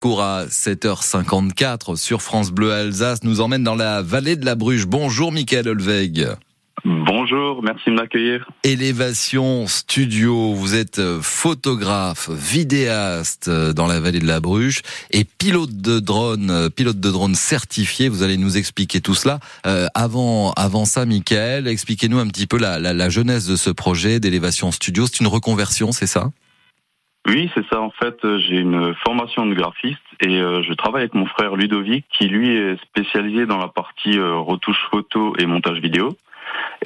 cours à 7h54 sur France Bleu Alsace nous emmène dans la vallée de la Bruche. Bonjour Michael Olveg. Bonjour, merci de m'accueillir. Élévation Studio, vous êtes euh, photographe, vidéaste euh, dans la vallée de la Bruche et pilote de drone, euh, pilote de drone certifié. Vous allez nous expliquer tout cela. avant, avant ça, Michael, expliquez-nous un petit peu la, la, la jeunesse de ce projet d'Élévation Studio. C'est une reconversion, c'est ça? Oui, c'est ça. En fait, j'ai une formation de graphiste et je travaille avec mon frère Ludovic qui lui est spécialisé dans la partie retouche photo et montage vidéo.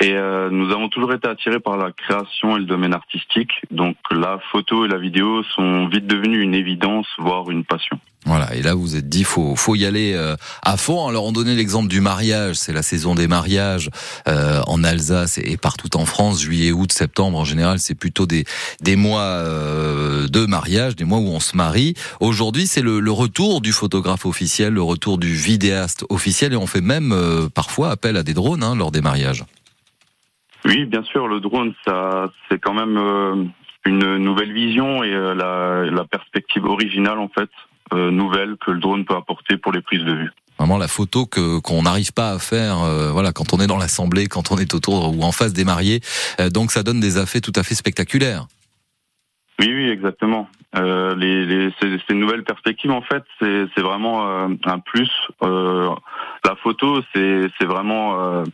Et euh, nous avons toujours été attirés par la création et le domaine artistique. Donc la photo et la vidéo sont vite devenues une évidence, voire une passion. Voilà, et là vous vous êtes dit faut faut y aller euh, à fond. Alors on donnait l'exemple du mariage, c'est la saison des mariages euh, en Alsace et partout en France, juillet, août, septembre en général, c'est plutôt des des mois de mariage, des mois où on se marie. Aujourd'hui, c'est le, le, retour du photographe officiel, le retour du vidéaste officiel et on fait même parfois appel à des drones hein, lors des mariages. Oui, bien sûr, le drone, ça, c'est quand même euh, une nouvelle vision et euh, la, la, perspective originale, en fait, euh, nouvelle que le drone peut apporter pour les prises de vue. Vraiment la photo que qu'on n'arrive pas à faire, voilà, quand on est dans l'assemblée, quand on est autour ou en face des mariés. donc ça donne des effets tout à fait spectaculaires. Oui, oui, exactement. les, les ces, ces, nouvelles perspectives, en fait, c'est vraiment un plus. la photo, c'est vraiment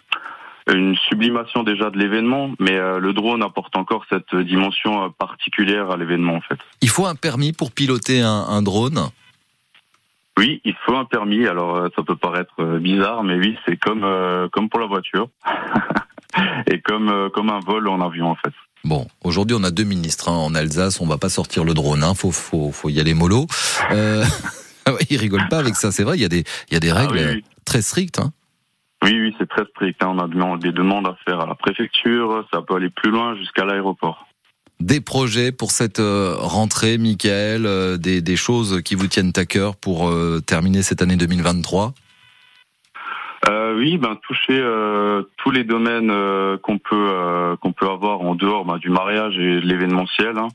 une sublimation déjà de l'événement, mais euh, le drone apporte encore cette dimension euh, particulière à l'événement en fait. Il faut un permis pour piloter un, drone Oui, il faut un permis. Alors euh, ça peut paraître bizarre, mais oui, c'est comme comme pour la voiture et comme comme un vol en avion en fait. Bon, aujourd'hui on a deux ministres hein, en Alsace, on va pas sortir le drone, hein, faut faut faut y aller mollo. Euh... il rigole pas avec ça, c'est vrai, il y a des il y a des ah règles très strictes. Hein. Oui, oui, c'est très strict. Hein. On a des demandes à faire à la préfecture. Ça peut aller plus loin jusqu'à l'aéroport. Des projets pour cette euh, rentrée, Michael, euh, des, choses qui vous tiennent à cœur pour euh, terminer cette année 2023 euh, oui, ben toucher tous les domaines qu'on peut qu'on peut avoir en dehors ben, du mariage et de l'événementiel. Hein.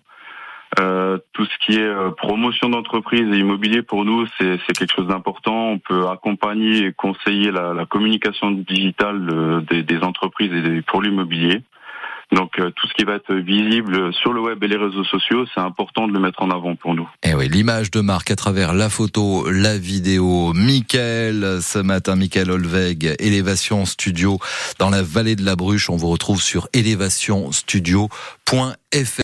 Tout ce qui est promotion d'entreprise et immobilier pour nous, c'est quelque chose d'important. On peut accompagner et conseiller la, communication digitale des, entreprises et pour l'immobilier. Donc tout ce qui va être visible sur le web et les réseaux sociaux, c'est important de le mettre en avant pour nous. Eh oui, l'image de marque à travers la photo, la vidéo. Michael, ce matin, Michael Olveg, Élévation Studio dans la vallée de la Bruche. On vous retrouve sur élévationstudio.fr.